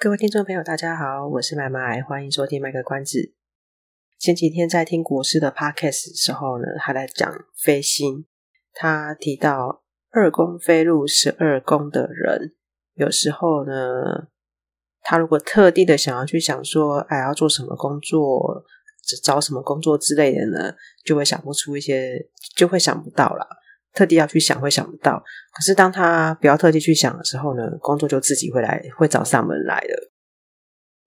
各位听众朋友，大家好，我是麦麦，欢迎收听《麦克关子》。前几天在听国师的 podcast 的时候呢，他在讲飞星，他提到二宫飞入十二宫的人，有时候呢，他如果特地的想要去想说，哎，要做什么工作，找什么工作之类的呢，就会想不出一些，就会想不到了。特地要去想会想不到，可是当他不要特地去想的时候呢，工作就自己会来，会找上门来了。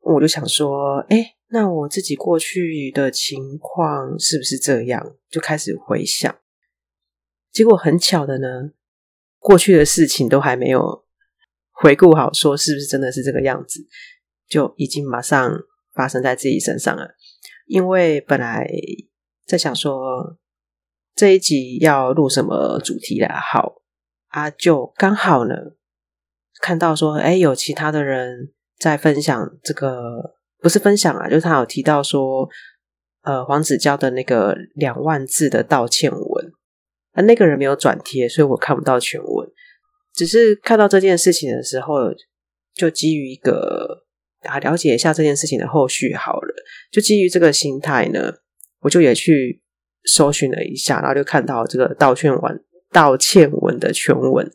我就想说，哎，那我自己过去的情况是不是这样？就开始回想，结果很巧的呢，过去的事情都还没有回顾好，说是不是真的是这个样子，就已经马上发生在自己身上了。因为本来在想说。这一集要录什么主题啦？好啊，就刚好呢，看到说，哎，有其他的人在分享这个，不是分享啊，就是他有提到说，呃，黄子佼的那个两万字的道歉文，那那个人没有转贴，所以我看不到全文，只是看到这件事情的时候，就基于一个啊，了解一下这件事情的后续好了，就基于这个心态呢，我就也去。搜寻了一下，然后就看到这个道歉文、道歉文的全文，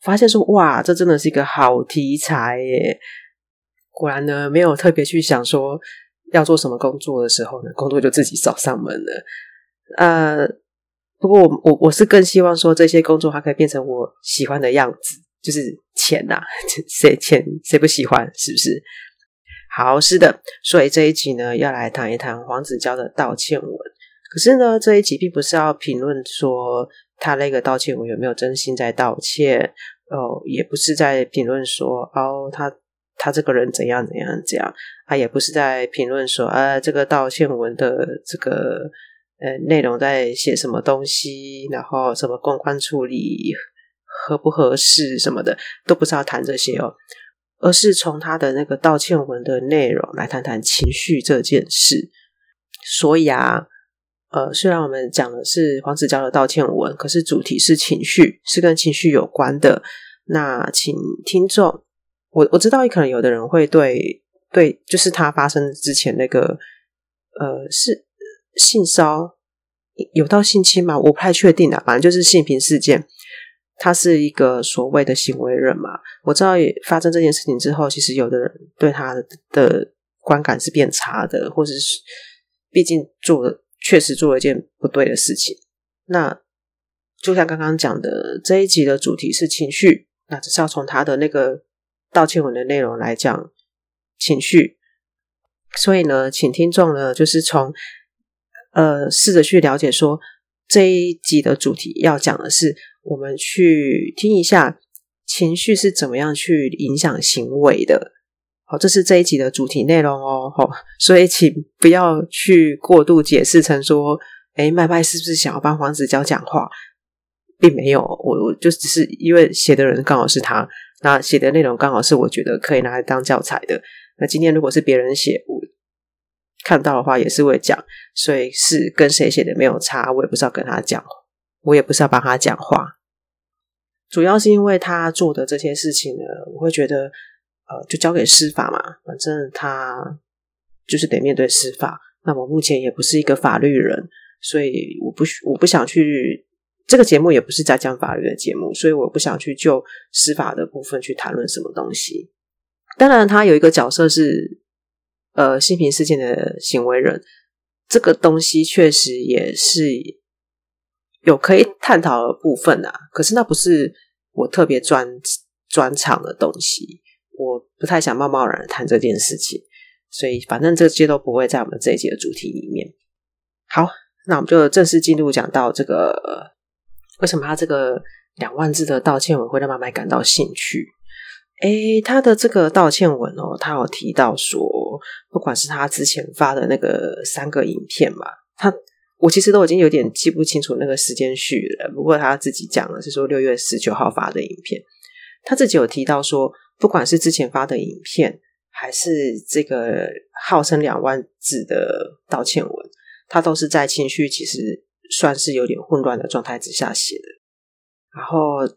发现说哇，这真的是一个好题材耶！果然呢，没有特别去想说要做什么工作的时候呢，工作就自己找上门了。呃，不过我我我是更希望说这些工作还可以变成我喜欢的样子，就是钱呐、啊，谁钱谁不喜欢，是不是？好，是的，所以这一集呢，要来谈一谈黄子佼的道歉文。可是呢，这一集并不是要评论说他那个道歉文有没有真心在道歉，哦，也不是在评论说哦，他他这个人怎样怎样怎样，啊，也不是在评论说啊，这个道歉文的这个呃内容在写什么东西，然后什么公关处理合不合适什么的，都不是要谈这些哦，而是从他的那个道歉文的内容来谈谈情绪这件事。所以啊。呃，虽然我们讲的是黄子佼的道歉文，可是主题是情绪，是跟情绪有关的。那请听众，我我知道，可能有的人会对对，就是他发生之前那个，呃，是性骚有到性侵吗？我不太确定啊，反正就是性平事件，他是一个所谓的行为人嘛。我知道，发生这件事情之后，其实有的人对他的观感是变差的，或者是毕竟做了。确实做了一件不对的事情。那就像刚刚讲的，这一集的主题是情绪，那只是要从他的那个道歉文的内容来讲情绪。所以呢，请听众呢，就是从呃试着去了解说，这一集的主题要讲的是，我们去听一下情绪是怎么样去影响行为的。好，这是这一集的主题内容哦。好，所以请不要去过度解释成说，诶，麦麦是不是想要帮黄子佼讲话？并没有，我我就只是因为写的人刚好是他，那写的内容刚好是我觉得可以拿来当教材的。那今天如果是别人写，我看到的话也是会讲，所以是跟谁写的没有差，我也不是要跟他讲，我也不是要帮他讲话，主要是因为他做的这些事情呢，我会觉得。呃，就交给司法嘛，反正他就是得面对司法。那我目前也不是一个法律人，所以我不我不想去这个节目，也不是在讲法律的节目，所以我不想去就司法的部分去谈论什么东西。当然，他有一个角色是呃性平事件的行为人，这个东西确实也是有可以探讨的部分啊。可是那不是我特别专专长的东西。我不太想贸贸然谈这件事情，所以反正这些都不会在我们这一集的主题里面。好，那我们就正式进入讲到这个为什么他这个两万字的道歉文会让妈妈感到兴趣？诶，他的这个道歉文哦，他有提到说，不管是他之前发的那个三个影片嘛，他我其实都已经有点记不清楚那个时间序了。不过他自己讲的是说六月十九号发的影片，他自己有提到说，不管是之前发的影片，还是这个号称两万字的道歉文，他都是在情绪其实算是有点混乱的状态之下写的。然后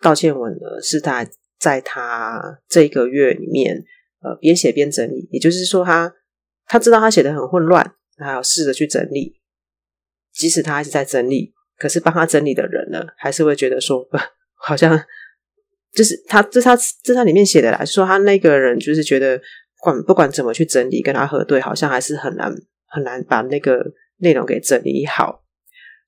道歉文呢，是他。在他这个月里面，呃，边写边整理，也就是说他，他知道他写的很混乱，他要试着去整理。即使他还是在整理，可是帮他整理的人呢，还是会觉得说，好像就是他这他这他里面写的啦，说他那个人就是觉得，管不管怎么去整理，跟他核对，好像还是很难很难把那个内容给整理好。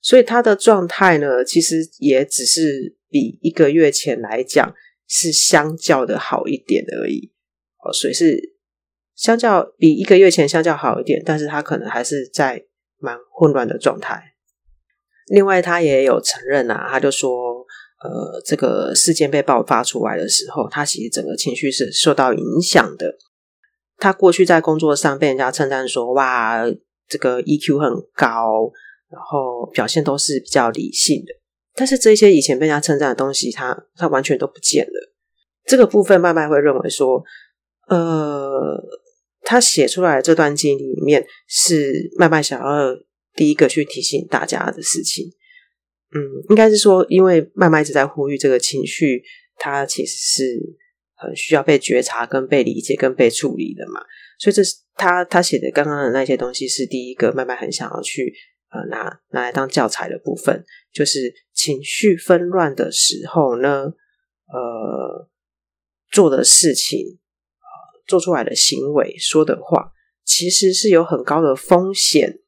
所以他的状态呢，其实也只是比一个月前来讲。是相较的好一点而已哦，所以是相较比一个月前相较好一点，但是他可能还是在蛮混乱的状态。另外，他也有承认啊，他就说，呃，这个事件被爆发出来的时候，他其实整个情绪是受到影响的。他过去在工作上被人家称赞说，哇，这个 EQ 很高，然后表现都是比较理性的。但是这些以前被人家称赞的东西，他他完全都不见了。这个部分，麦麦会认为说，呃，他写出来这段经历里面，是麦麦想要第一个去提醒大家的事情。嗯，应该是说，因为麦麦一直在呼吁这个情绪，它其实是很需要被觉察、跟被理解、跟被处理的嘛。所以，这是他他写的刚刚的那些东西，是第一个麦麦很想要去。呃，拿拿来当教材的部分，就是情绪纷乱的时候呢，呃，做的事情，呃，做出来的行为，说的话，其实是有很高的风险，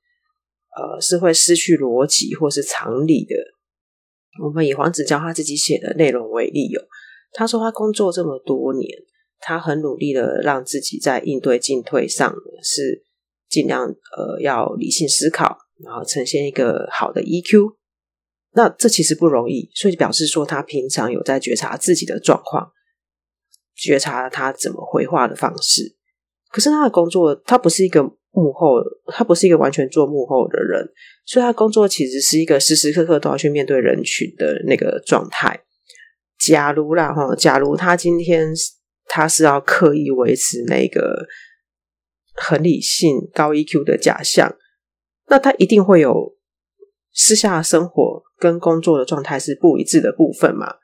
呃，是会失去逻辑或是常理的。我们以黄子佼他自己写的内容为例哦，他说他工作这么多年，他很努力的让自己在应对进退上是尽量呃要理性思考。然后呈现一个好的 EQ，那这其实不容易，所以表示说他平常有在觉察自己的状况，觉察他怎么回话的方式。可是他的工作，他不是一个幕后，他不是一个完全做幕后的人，所以他工作其实是一个时时刻刻都要去面对人群的那个状态。假如啦哈，假如他今天他是要刻意维持那个很理性、高 EQ 的假象。那他一定会有私下的生活跟工作的状态是不一致的部分嘛？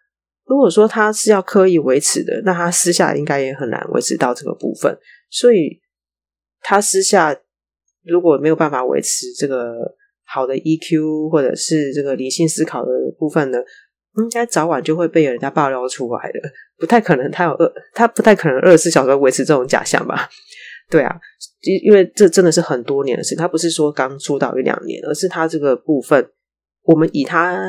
如果说他是要刻意维持的，那他私下应该也很难维持到这个部分。所以，他私下如果没有办法维持这个好的 EQ 或者是这个理性思考的部分呢，应该早晚就会被人家爆料出来的。不太可能他有二，他不太可能二十四小时维持这种假象吧？对啊，因因为这真的是很多年的事，他不是说刚出道一两年，而是他这个部分，我们以他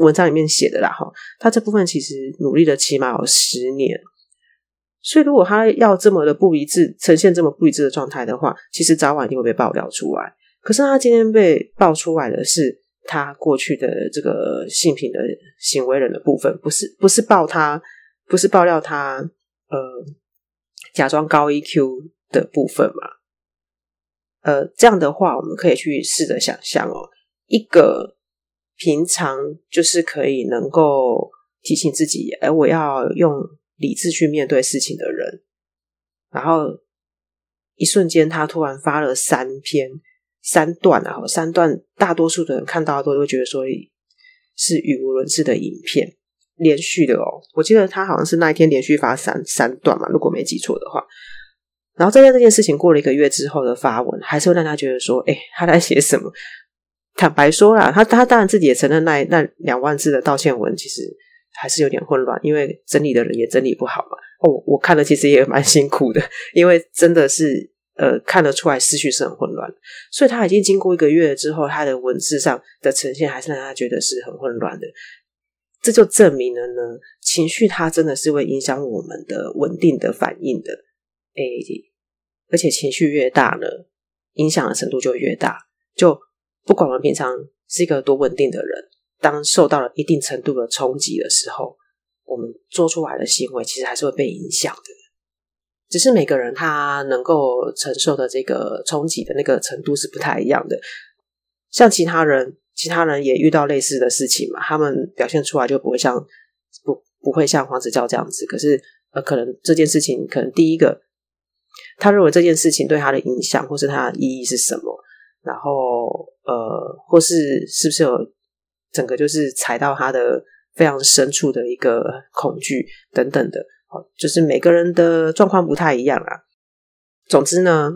文章里面写的啦哈，他这部分其实努力了起码有十年，所以如果他要这么的不一致，呈现这么不一致的状态的话，其实早晚一定会被爆料出来。可是他今天被爆出来的是他过去的这个性品的行为人的部分，不是不是爆他，不是爆料他，呃，假装高 EQ。的部分嘛，呃，这样的话，我们可以去试着想象哦，一个平常就是可以能够提醒自己，哎，我要用理智去面对事情的人，然后一瞬间他突然发了三篇三段啊，三段，大多数的人看到都会觉得说是语无伦次的影片，连续的哦，我记得他好像是那一天连续发三三段嘛，如果没记错的话。然后在这件事情过了一个月之后的发文，还是会让他觉得说：“哎，他在写什么？”坦白说啦，他他当然自己也承认那那两万字的道歉文其实还是有点混乱，因为整理的人也整理不好嘛。哦，我看了其实也蛮辛苦的，因为真的是呃看得出来思绪是很混乱。所以他已经经过一个月之后，他的文字上的呈现还是让他觉得是很混乱的。这就证明了呢，情绪它真的是会影响我们的稳定的反应的。哎，而且情绪越大呢，影响的程度就越大。就不管我们平常是一个多稳定的人，当受到了一定程度的冲击的时候，我们做出来的行为其实还是会被影响的，只是每个人他能够承受的这个冲击的那个程度是不太一样的。像其他人，其他人也遇到类似的事情嘛，他们表现出来就不会像不不会像黄子佼这样子。可是呃，可能这件事情，可能第一个，他认为这件事情对他的影响或是他的意义是什么，然后呃，或是是不是有整个就是踩到他的非常深处的一个恐惧等等的，哦，就是每个人的状况不太一样啊。总之呢，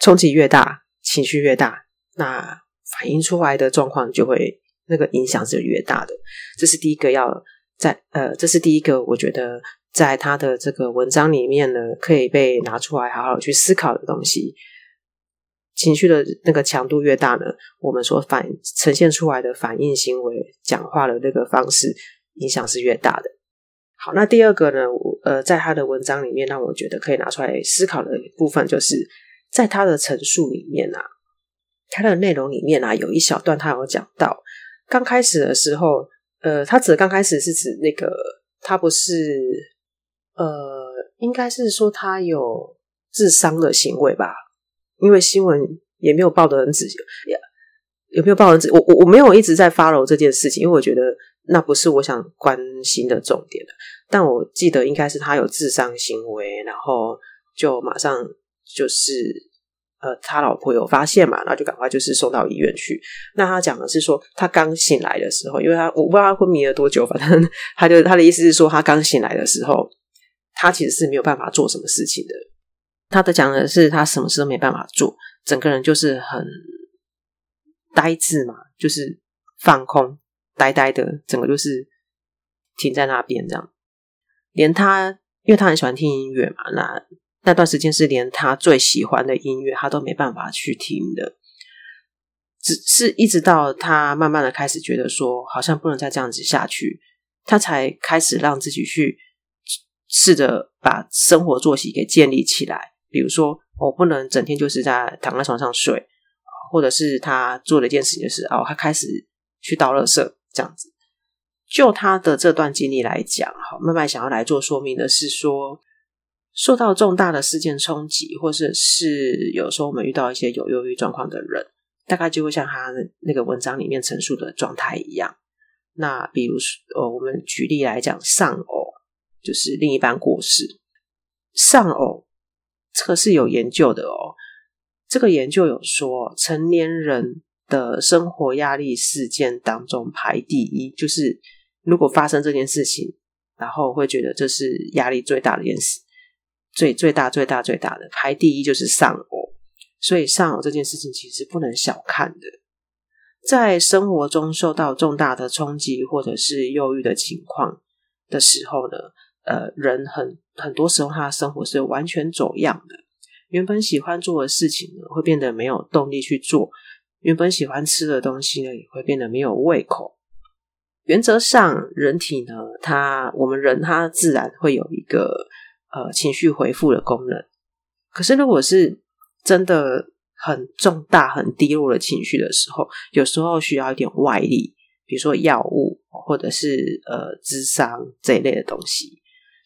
冲击越大，情绪越大，那。反映出来的状况就会那个影响是越大的，这是第一个要在呃，这是第一个我觉得在他的这个文章里面呢，可以被拿出来好好去思考的东西。情绪的那个强度越大呢，我们所反呈现出来的反应行为、讲话的那个方式影响是越大的。好，那第二个呢，呃，在他的文章里面，让我觉得可以拿出来思考的部分，就是在他的陈述里面啊。他的内容里面啊，有一小段他有讲到，刚开始的时候，呃，他指的刚开始是指那个他不是，呃，应该是说他有自伤的行为吧？因为新闻也没有报得很仔细，也有没有报很仔细？我我我没有一直在 follow 这件事情，因为我觉得那不是我想关心的重点。但我记得应该是他有自伤行为，然后就马上就是。呃，他老婆有发现嘛，然后就赶快就是送到医院去。那他讲的是说，他刚醒来的时候，因为他我不知道他昏迷了多久，反正他就他的意思是说，他刚醒来的时候，他其实是没有办法做什么事情的。他的讲的是他什么事都没办法做，整个人就是很呆滞嘛，就是放空，呆呆的，整个就是停在那边这样。连他，因为他很喜欢听音乐嘛，那。那段时间是连他最喜欢的音乐他都没办法去听的，只是一直到他慢慢的开始觉得说好像不能再这样子下去，他才开始让自己去试着把生活作息给建立起来。比如说，我不能整天就是在躺在床上睡，或者是他做了一件事情是哦，他开始去倒垃圾这样子。就他的这段经历来讲，哈，慢慢想要来做说明的是说。受到重大的事件冲击，或者是有时候我们遇到一些有忧郁状况的人，大概就会像他那个文章里面陈述的状态一样。那比如说，呃，我们举例来讲，丧偶就是另一半过世，丧偶这个是有研究的哦。这个研究有说，成年人的生活压力事件当中排第一，就是如果发生这件事情，然后会觉得这是压力最大的一件事。最最大最大最大的排第一就是丧偶，所以丧偶这件事情其实不能小看的。在生活中受到重大的冲击或者是忧郁的情况的时候呢，呃，人很很多时候他的生活是完全走样的。原本喜欢做的事情呢，会变得没有动力去做；原本喜欢吃的东西呢，也会变得没有胃口。原则上，人体呢，它我们人他自然会有一个。呃，情绪回复的功能。可是，如果是真的很重大、很低落的情绪的时候，有时候需要一点外力，比如说药物，或者是呃，智商这一类的东西，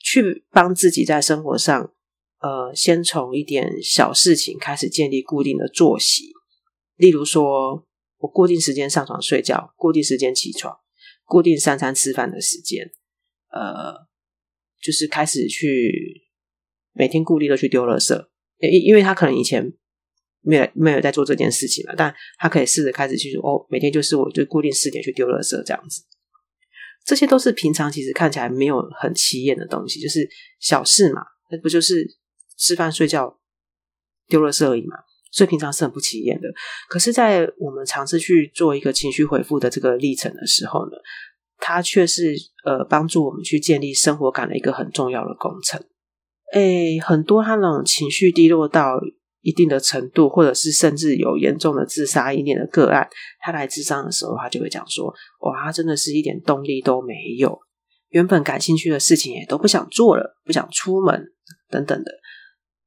去帮自己在生活上，呃，先从一点小事情开始建立固定的作息。例如说，我固定时间上床睡觉，固定时间起床，固定三餐吃饭的时间，呃。就是开始去每天固定的去丢垃圾，因因为他可能以前没有没有在做这件事情嘛，但他可以试着开始去哦，每天就是我就固定四点去丢垃圾这样子，这些都是平常其实看起来没有很起眼的东西，就是小事嘛，那不就是吃饭睡觉丢了事而已嘛，所以平常是很不起眼的。可是，在我们尝试去做一个情绪回复的这个历程的时候呢，它却是呃帮助我们去建立生活感的一个很重要的工程。诶，很多他那种情绪低落到一定的程度，或者是甚至有严重的自杀意念的个案，他来咨商的时候，他就会讲说：“哇，他真的是一点动力都没有，原本感兴趣的事情也都不想做了，不想出门等等的。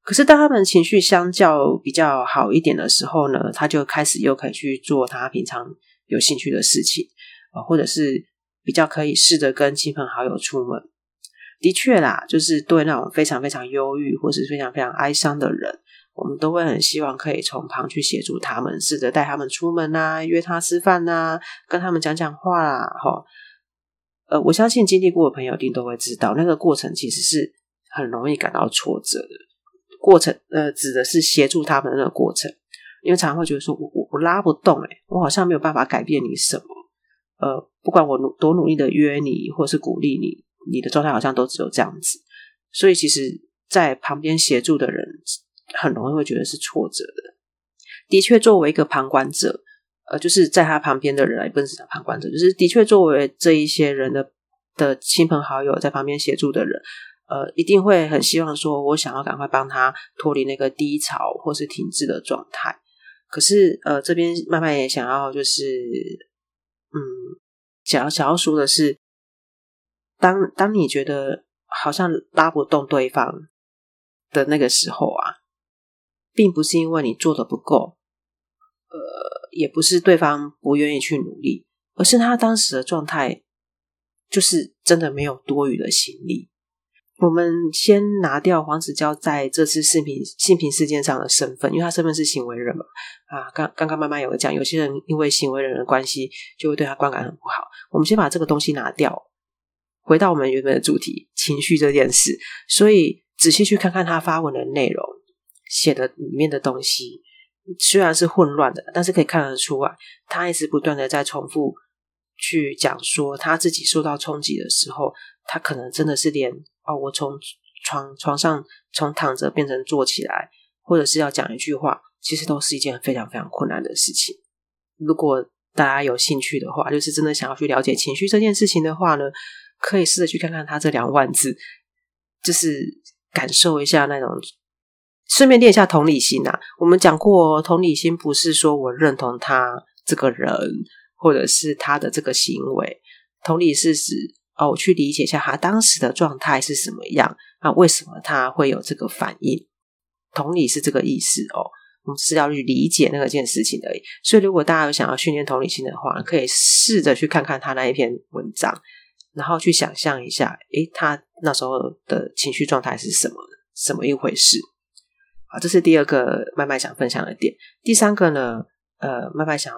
可是当他们情绪相较比较好一点的时候呢，他就开始又可以去做他平常有兴趣的事情啊，或者是。”比较可以试着跟亲朋好友出门。的确啦，就是对那种非常非常忧郁或是非常非常哀伤的人，我们都会很希望可以从旁去协助他们，试着带他们出门啊，约他吃饭啊，跟他们讲讲话啦，哈。呃，我相信经历过的朋友一定都会知道，那个过程其实是很容易感到挫折的。过程，呃，指的是协助他们的那个过程，因为常常会觉得说，我我我拉不动，诶，我好像没有办法改变你什么。呃，不管我努多努力的约你，或是鼓励你，你的状态好像都只有这样子。所以，其实，在旁边协助的人，很容易会觉得是挫折的。的确，作为一个旁观者。呃，就是在他旁边的人，也不是旁观者，就是的确作为这一些人的的亲朋好友在旁边协助的人，呃，一定会很希望说，我想要赶快帮他脱离那个低潮或是停滞的状态。可是，呃，这边慢慢也想要就是，嗯，想要想要说的是，当当你觉得好像拉不动对方的那个时候啊，并不是因为你做的不够，呃。也不是对方不愿意去努力，而是他当时的状态就是真的没有多余的心力。我们先拿掉黄子佼在这次性平性平事件上的身份，因为他身份是行为人嘛。啊，刚刚刚慢慢有讲，有些人因为行为人的关系，就会对他观感很不好。我们先把这个东西拿掉，回到我们原本的主题——情绪这件事。所以仔细去看看他发文的内容，写的里面的东西。虽然是混乱的，但是可以看得出来，他一直不断的在重复去讲说他自己受到冲击的时候，他可能真的是连哦，我从床床上从躺着变成坐起来，或者是要讲一句话，其实都是一件非常非常困难的事情。如果大家有兴趣的话，就是真的想要去了解情绪这件事情的话呢，可以试着去看看他这两万字，就是感受一下那种。顺便练一下同理心啊！我们讲过，同理心不是说我认同他这个人，或者是他的这个行为。同理是指哦，我去理解一下他当时的状态是什么样啊？为什么他会有这个反应？同理是这个意思哦。我们是要去理解那个件事情而已。所以，如果大家有想要训练同理心的话，可以试着去看看他那一篇文章，然后去想象一下，诶，他那时候的情绪状态是什么？什么一回事？好，这是第二个麦麦想分享的点。第三个呢，呃，麦麦想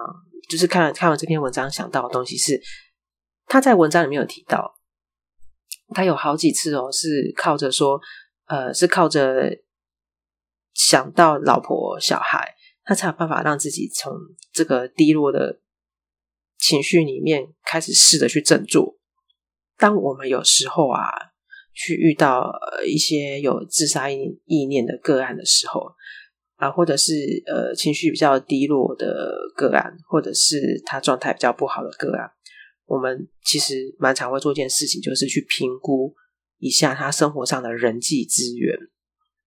就是看看完这篇文章想到的东西是，他在文章里面有提到，他有好几次哦，是靠着说，呃，是靠着想到老婆小孩，他才有办法让自己从这个低落的情绪里面开始试着去振作。当我们有时候啊。去遇到一些有自杀意意念的个案的时候啊，或者是呃情绪比较低落的个案，或者是他状态比较不好的个案，我们其实蛮常会做一件事情，就是去评估一下他生活上的人际资源。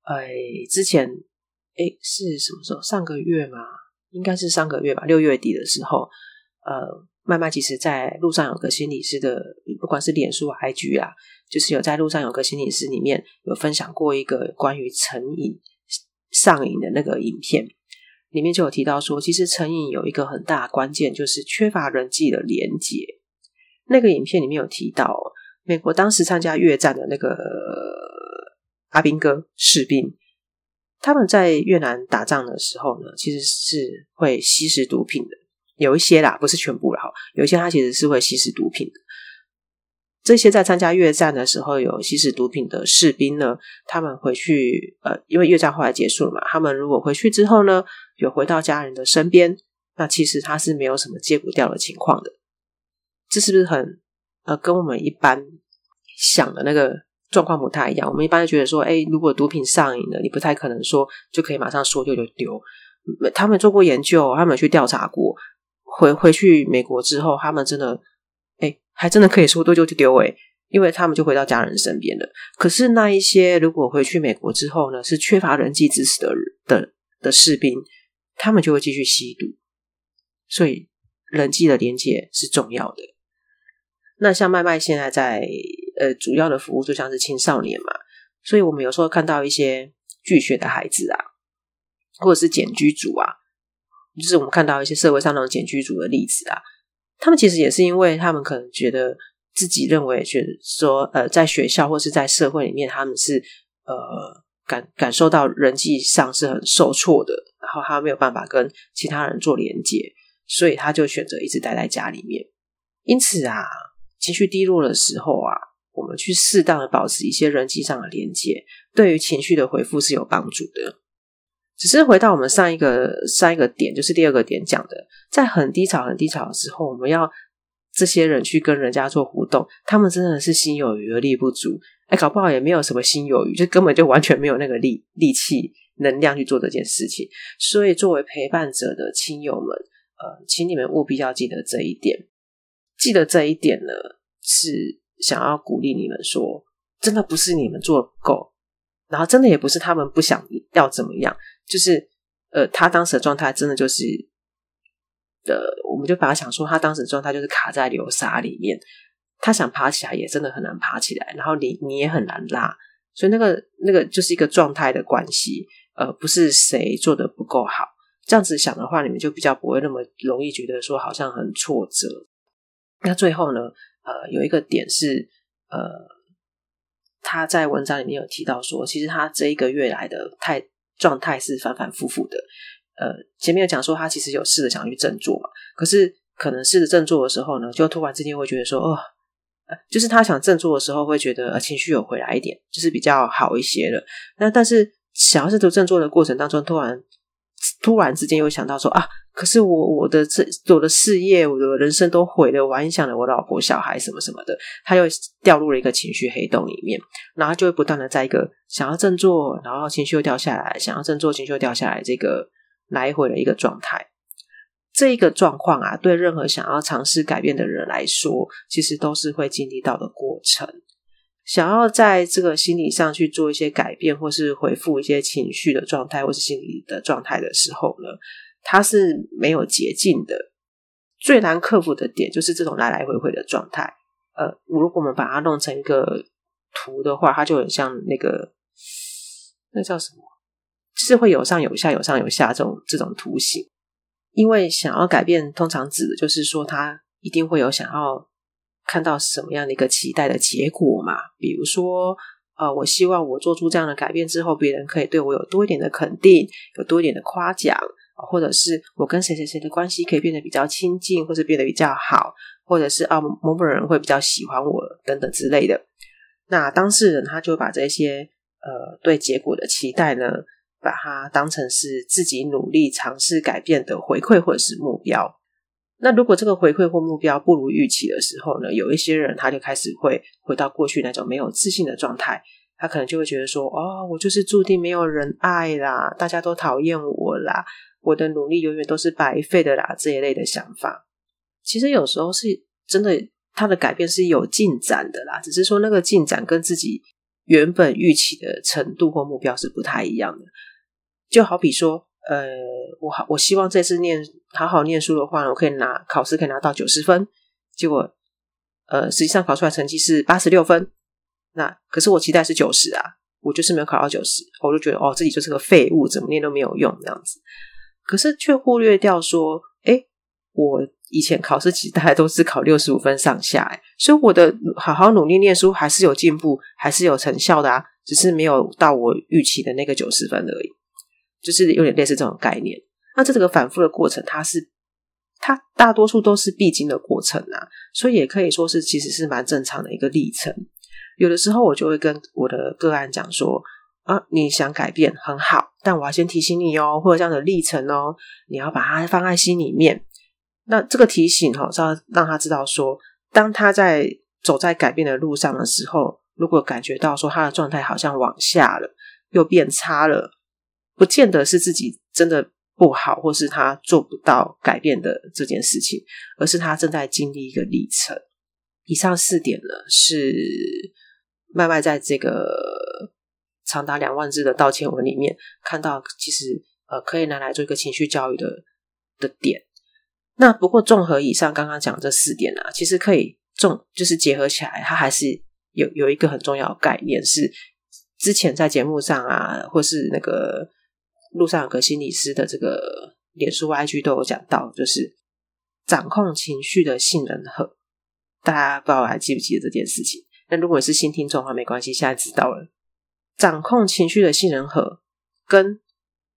哎，之前哎是什么时候？上个月嘛，应该是上个月吧，六月底的时候，呃。麦麦其实在路上有个心理师的，不管是脸书、IG 啊，就是有在路上有个心理师里面有分享过一个关于成瘾上瘾的那个影片，里面就有提到说，其实成瘾有一个很大的关键，就是缺乏人际的连结。那个影片里面有提到，美国当时参加越战的那个阿兵哥士兵，他们在越南打仗的时候呢，其实是会吸食毒品的。有一些啦，不是全部啦。有一些他其实是会吸食毒品的。这些在参加越战的时候有吸食毒品的士兵呢，他们回去，呃，因为越战后来结束了嘛，他们如果回去之后呢，有回到家人的身边，那其实他是没有什么戒不掉的情况的。这是不是很呃，跟我们一般想的那个状况不太一样？我们一般觉得说，哎，如果毒品上瘾了，你不太可能说就可以马上说丢就丢。他们做过研究，他们去调查过。回回去美国之后，他们真的，哎，还真的可以说丢就丢诶，因为他们就回到家人身边了。可是那一些如果回去美国之后呢，是缺乏人际支持的的的士兵，他们就会继续吸毒。所以人际的连接是重要的。那像麦麦现在在呃主要的服务就像是青少年嘛，所以我们有时候看到一些拒学的孩子啊，或者是茧居族啊。就是我们看到一些社会上那种茧居族的例子啊，他们其实也是因为他们可能觉得自己认为觉得说，呃，在学校或是在社会里面，他们是呃感感受到人际上是很受挫的，然后他没有办法跟其他人做连接，所以他就选择一直待在家里面。因此啊，情绪低落的时候啊，我们去适当的保持一些人际上的连接，对于情绪的回复是有帮助的。只是回到我们上一个上一个点，就是第二个点讲的，在很低潮、很低潮的时候，我们要。这些人去跟人家做互动，他们真的是心有余而力不足。哎，搞不好也没有什么心有余，就根本就完全没有那个力力气、能量去做这件事情。所以，作为陪伴者的亲友们，呃，请你们务必要记得这一点。记得这一点呢，是想要鼓励你们说，真的不是你们做不够，然后真的也不是他们不想要怎么样，就是呃，他当时的状态真的就是。的，我们就把他想说，他当时的状态就是卡在流沙里面，他想爬起来也真的很难爬起来，然后你你也很难拉，所以那个那个就是一个状态的关系，呃，不是谁做的不够好。这样子想的话，你们就比较不会那么容易觉得说好像很挫折。那最后呢，呃，有一个点是，呃，他在文章里面有提到说，其实他这一个月来的态状态是反反复复的。呃，前面有讲说他其实有试着想去振作嘛，可是可能试着振作的时候呢，就突然之间会觉得说，哦，就是他想振作的时候会觉得情绪有回来一点，就是比较好一些了。那但是想要试图振作的过程当中，突然突然之间又想到说啊，可是我我的这我的事业，我的人生都毁了，我还影响了我老婆小孩什么什么的，他又掉入了一个情绪黑洞里面，然后就会不断的在一个想要振作，然后情绪又掉下来，想要振作，情绪又掉下来这个。来回的一个状态，这个状况啊，对任何想要尝试改变的人来说，其实都是会经历到的过程。想要在这个心理上去做一些改变，或是回复一些情绪的状态，或是心理的状态的时候呢，它是没有捷径的。最难克服的点就是这种来来回回的状态。呃，如果我们把它弄成一个图的话，它就很像那个，那叫什么？是会有上有下，有上有下这种这种图形，因为想要改变，通常指的就是说他一定会有想要看到什么样的一个期待的结果嘛。比如说，呃，我希望我做出这样的改变之后，别人可以对我有多一点的肯定，有多一点的夸奖，或者是我跟谁谁谁的关系可以变得比较亲近，或者变得比较好，或者是啊某某人会比较喜欢我等等之类的。那当事人他就把这些呃对结果的期待呢，把它当成是自己努力尝试改变的回馈或者是目标。那如果这个回馈或目标不如预期的时候呢，有一些人他就开始会回到过去那种没有自信的状态，他可能就会觉得说：“哦，我就是注定没有人爱啦，大家都讨厌我啦，我的努力永远都是白费的啦。”这一类的想法，其实有时候是真的，他的改变是有进展的啦，只是说那个进展跟自己原本预期的程度或目标是不太一样的。就好比说，呃，我好，我希望这次念好好念书的话，我可以拿考试可以拿到九十分，结果，呃，实际上考出来成绩是八十六分，那可是我期待是九十啊，我就是没有考到九十，我就觉得哦，自己就是个废物，怎么念都没有用这样子，可是却忽略掉说，诶，我以前考试其实大概都是考六十五分上下，诶，所以我的好好努力念书还是有进步，还是有成效的啊，只是没有到我预期的那个九十分而已。就是有点类似这种概念，那这个反复的过程，它是它大多数都是必经的过程啊，所以也可以说是其实是蛮正常的一个历程。有的时候我就会跟我的个案讲说啊，你想改变很好，但我要先提醒你哦，或者这样的历程哦，你要把它放在心里面。那这个提醒哈，是要让他知道说，当他在走在改变的路上的时候，如果感觉到说他的状态好像往下了，又变差了。不见得是自己真的不好，或是他做不到改变的这件事情，而是他正在经历一个历程。以上四点呢，是麦麦在这个长达两万字的道歉文里面看到，其实呃可以拿来做一个情绪教育的的点。那不过综合以上刚刚讲这四点啊，其实可以重就是结合起来，它还是有有一个很重要的概念，是之前在节目上啊，或是那个。路上有个心理师的这个脸书 IG 都有讲到，就是掌控情绪的杏仁核，大家不知道还记不记得这件事情？那如果是新听众的话，没关系，现在知道了。掌控情绪的杏仁核跟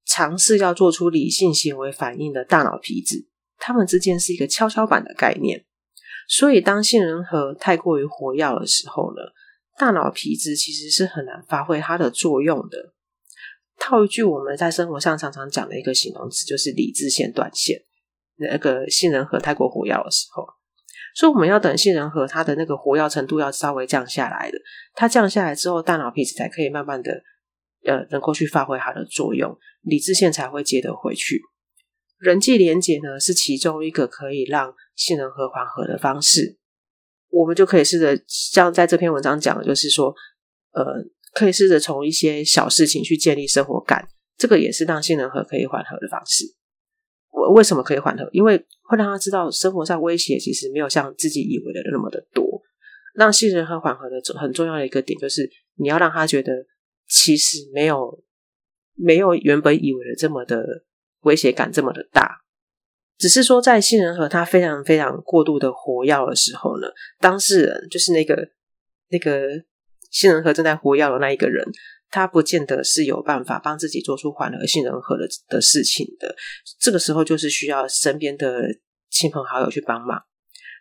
尝试要做出理性行为反应的大脑皮质，它们之间是一个跷跷板的概念。所以，当杏仁核太过于活跃的时候呢，大脑皮质其实是很难发挥它的作用的。套一句我们在生活上常常讲的一个形容词，就是理智线断线。那个杏仁核太过活跃的时候，所以我们要等杏仁核它的那个活跃程度要稍微降下来的，它降下来之后，大脑皮质才可以慢慢的呃能够去发挥它的作用，理智线才会接得回去。人际连结呢是其中一个可以让杏仁核缓和的方式，我们就可以试着像在这篇文章讲的，就是说呃可以试着从一些小事情去建立生活感，这个也是让杏仁核可以缓和的方式。我为什么可以缓和？因为会让他知道生活上威胁其实没有像自己以为的那么的多。让杏仁核缓和的很重要的一个点就是，你要让他觉得其实没有没有原本以为的这么的威胁感这么的大。只是说，在杏仁核他非常非常过度的活跃的时候呢，当事人就是那个那个杏仁核正在活跃的那一个人。他不见得是有办法帮自己做出缓和杏仁核的的事情的，这个时候就是需要身边的亲朋好友去帮忙。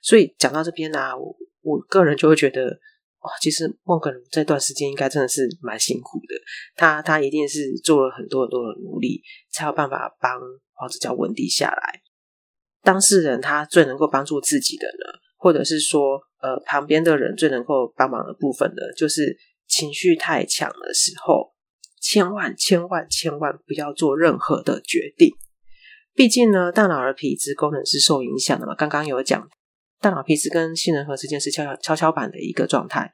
所以讲到这边呢、啊，我我个人就会觉得，哇，其实孟耿如这段时间应该真的是蛮辛苦的。他他一定是做了很多很多的努力，才有办法帮黄子佼稳定下来。当事人他最能够帮助自己的呢，或者是说，呃，旁边的人最能够帮忙的部分呢，就是。情绪太强的时候，千万千万千万不要做任何的决定。毕竟呢，大脑的皮质功能是受影响的嘛。刚刚有讲，大脑皮质跟杏仁核之间是跷跷跷跷板的一个状态，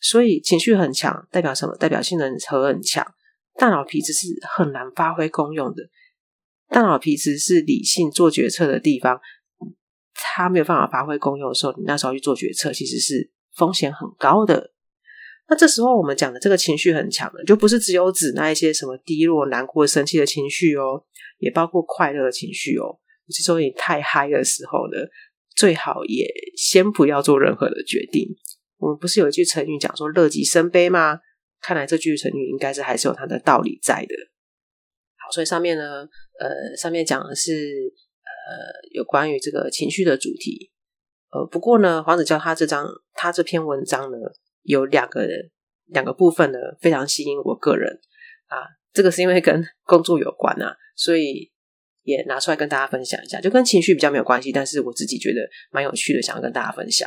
所以情绪很强代表什么？代表杏仁核很强，大脑皮质是很难发挥功用的。大脑皮质是理性做决策的地方，它没有办法发挥功用的时候，你那时候去做决策，其实是风险很高的。那这时候我们讲的这个情绪很强的，就不是只有指那一些什么低落、难过、生气的情绪哦，也包括快乐的情绪哦。就是说你太嗨的时候呢，最好也先不要做任何的决定。我们不是有一句成语讲说“乐极生悲”吗？看来这句成语应该是还是有它的道理在的。好，所以上面呢，呃，上面讲的是呃有关于这个情绪的主题。呃，不过呢，黄子佼他这张他这篇文章呢。有两个人，两个部分呢，非常吸引我个人啊。这个是因为跟工作有关啊，所以也拿出来跟大家分享一下。就跟情绪比较没有关系，但是我自己觉得蛮有趣的，想要跟大家分享。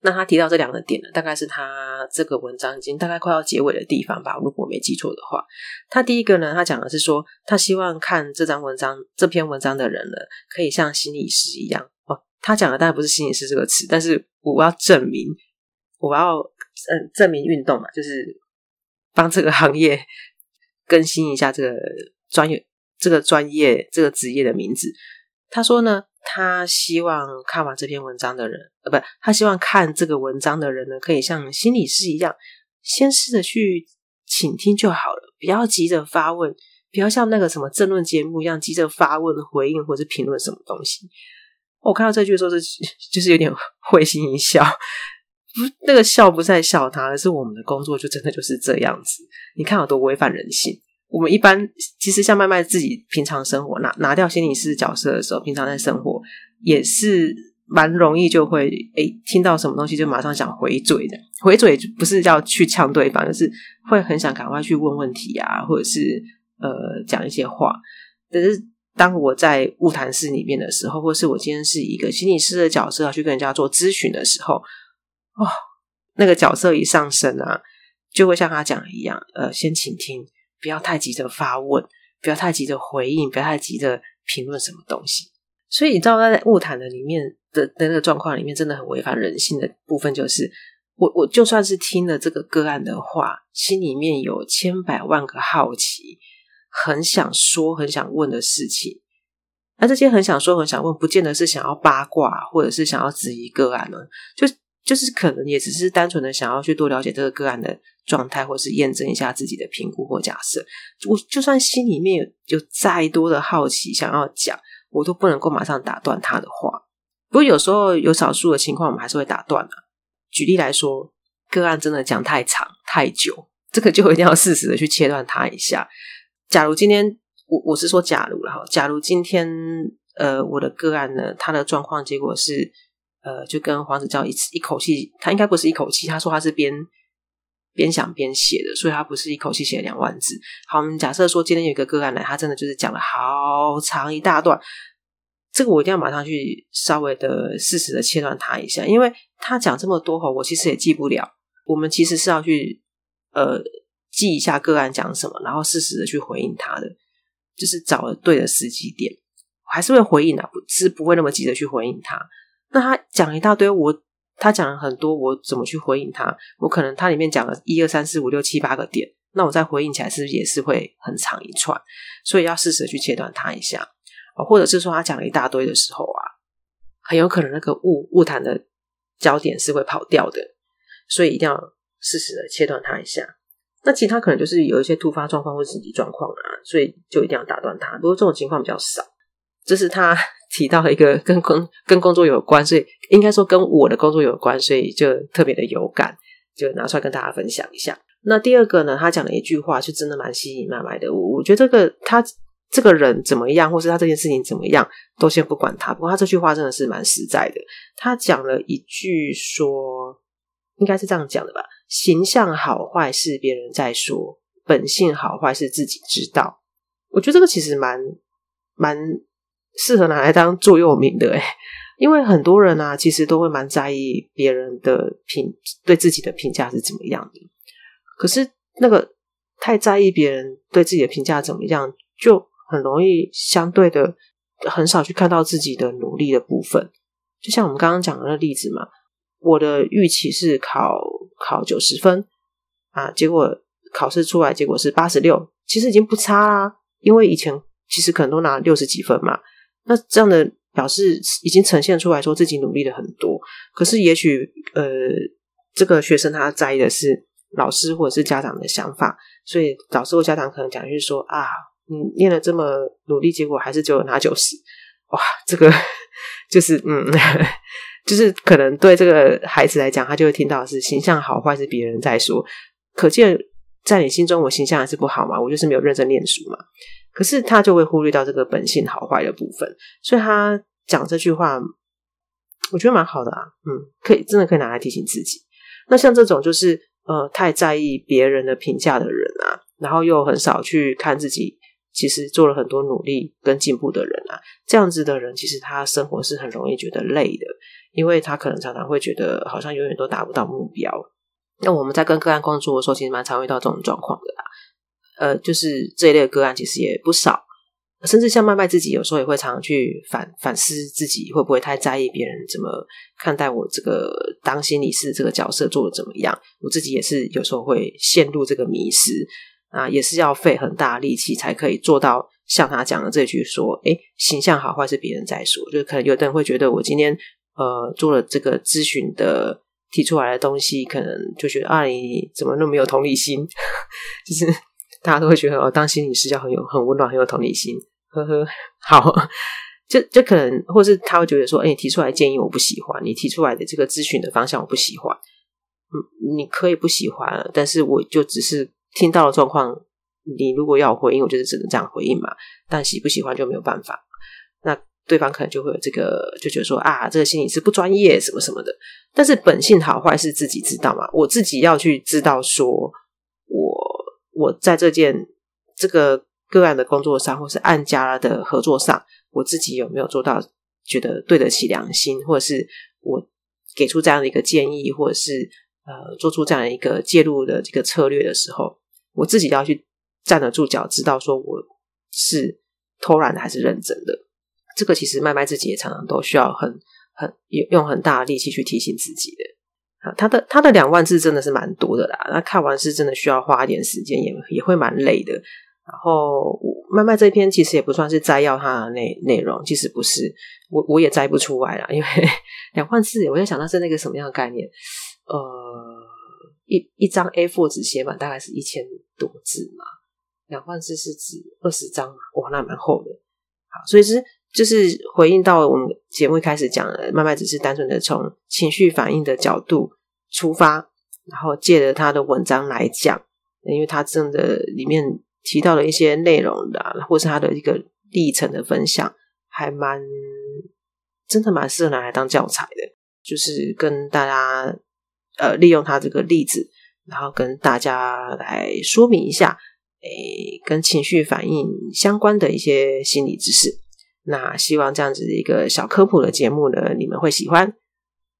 那他提到这两个点呢，大概是他这个文章已经大概快要结尾的地方吧，如果我没记错的话。他第一个呢，他讲的是说，他希望看这张文章、这篇文章的人呢，可以像心理师一样哦。他讲的当然不是心理师这个词，但是我要证明，我要。嗯，证明运动嘛，就是帮这个行业更新一下这个专业、这个专业、这个职业的名字。他说呢，他希望看完这篇文章的人，呃，不，他希望看这个文章的人呢，可以像心理师一样，先试着去倾听就好了，不要急着发问，不要像那个什么政论节目一样急着发问、回应或者评论什么东西。我看到这句的时候，是就是有点会心一笑。不，那个笑不是在笑他，而是我们的工作就真的就是这样子。你看有多违反人性。我们一般其实像麦麦自己平常生活拿拿掉心理师角色的时候，平常在生活也是蛮容易就会诶听到什么东西就马上想回嘴的。回嘴不是要去呛对方，就是会很想赶快去问问题啊，或者是呃讲一些话。但是当我在晤谈室里面的时候，或是我今天是一个心理师的角色要去跟人家做咨询的时候。哦，那个角色一上身啊，就会像他讲一样，呃，先倾听，不要太急着发问，不要太急着回应，不要太急着评论什么东西。所以你知道，在晤谈的里面的的那个状况里面，真的很违反人性的部分，就是我我就算是听了这个个案的话，心里面有千百万个好奇，很想说、很想问的事情。那这些很想说、很想问，不见得是想要八卦，或者是想要质疑个案呢，就。就是可能也只是单纯的想要去多了解这个个案的状态，或是验证一下自己的评估或假设。我就算心里面有，再多的好奇想要讲，我都不能够马上打断他的话。不过有时候有少数的情况，我们还是会打断的。举例来说，个案真的讲太长太久，这个就一定要适时的去切断它一下。假如今天我我是说假如了哈，假如今天呃我的个案呢，他的状况结果是呃就跟黄子佼一一口气，他应该不是一口气，他说他是边。边想边写的，所以他不是一口气写了两万字。好，我们假设说今天有一个个案来，他真的就是讲了好长一大段，这个我一定要马上去稍微的适时的切断他一下，因为他讲这么多哈，我其实也记不了。我们其实是要去呃记一下个案讲什么，然后适时的去回应他的，就是找了对的时机点，还是会回应的，不是不会那么急着去回应他。那他讲一大堆，我。他讲了很多，我怎么去回应他？我可能他里面讲了一二三四五六七八个点，那我再回应起来是不是也是会很长一串？所以要适时的去切断他一下，或者是说他讲了一大堆的时候啊，很有可能那个物物谈的焦点是会跑掉的，所以一定要适时的切断他一下。那其他可能就是有一些突发状况或紧急状况啊，所以就一定要打断他。不过这种情况比较少，这是他。提到了一个跟工跟工作有关，所以应该说跟我的工作有关，所以就特别的有感，就拿出来跟大家分享一下。那第二个呢，他讲了一句话，就真的蛮吸引买卖的。我我觉得这个他这个人怎么样，或是他这件事情怎么样，都先不管他。不过他这句话真的是蛮实在的。他讲了一句说，应该是这样讲的吧：形象好坏是别人在说，本性好坏是自己知道。我觉得这个其实蛮蛮。适合拿来当座右铭的诶，因为很多人啊，其实都会蛮在意别人的评对自己的评价是怎么样的。可是那个太在意别人对自己的评价怎么样，就很容易相对的很少去看到自己的努力的部分。就像我们刚刚讲的那例子嘛，我的预期是考考九十分啊，结果考试出来结果是八十六，其实已经不差啦，因为以前其实可能都拿六十几分嘛。那这样的表示已经呈现出来说自己努力了很多，可是也许呃，这个学生他在意的是老师或者是家长的想法，所以老师或家长可能讲就是说啊，你念了这么努力，结果还是只有拿九十，哇，这个就是嗯，就是可能对这个孩子来讲，他就会听到是形象好坏是别人在说，可见在你心中我形象还是不好嘛，我就是没有认真念书嘛。可是他就会忽略到这个本性好坏的部分，所以他讲这句话，我觉得蛮好的啊，嗯，可以真的可以拿来提醒自己。那像这种就是呃太在意别人的评价的人啊，然后又很少去看自己其实做了很多努力跟进步的人啊，这样子的人其实他生活是很容易觉得累的，因为他可能常常会觉得好像永远都达不到目标。那我们在跟个案工作的时候，其实蛮常遇到这种状况的啦。呃，就是这一类个案其实也不少，甚至像麦麦自己有时候也会常常去反反思自己会不会太在意别人怎么看待我这个当心理师这个角色做的怎么样，我自己也是有时候会陷入这个迷失啊，也是要费很大力气才可以做到像他讲的这句说，诶，形象好坏是别人在说，就可能有的人会觉得我今天呃做了这个咨询的提出来的东西，可能就觉得啊你怎么那么没有同理心，就是。大家都会觉得哦，当心理师要很有很温暖，很有同理心，呵呵。好，就就可能，或是他会觉得说，哎，你提出来建议我不喜欢，你提出来的这个咨询的方向我不喜欢。嗯，你可以不喜欢，但是我就只是听到了状况。你如果要回应，我就是只能这样回应嘛。但喜不喜欢就没有办法。那对方可能就会有这个，就觉得说啊，这个心理师不专业，什么什么的。但是本性好坏是自己知道嘛，我自己要去知道说，我。我在这件这个个案的工作上，或是案家的合作上，我自己有没有做到觉得对得起良心，或者是我给出这样的一个建议，或者是呃做出这样的一个介入的这个策略的时候，我自己要去站得住脚，知道说我是偷懒的还是认真的。这个其实麦麦自己也常常都需要很很用很大的力气去提醒自己的。他的他的两万字真的是蛮多的啦，那看完是真的需要花一点时间，也也会蛮累的。然后麦麦这篇其实也不算是摘要他的内内容，其实不是，我我也摘不出来啦，因为 两万字，我在想它是那个什么样的概念？呃，一一张 A4 纸写满大概是一千多字嘛，两万字是指二十张嘛，哇，那蛮厚的。好，所以是就是回应到我们节目一开始讲的，麦麦只是单纯的从情绪反应的角度出发，然后借着他的文章来讲，因为他真的里面提到了一些内容的，或是他的一个历程的分享，还蛮真的蛮适合拿来当教材的，就是跟大家呃利用他这个例子，然后跟大家来说明一下，诶，跟情绪反应相关的一些心理知识。那希望这样子的一个小科普的节目呢，你们会喜欢。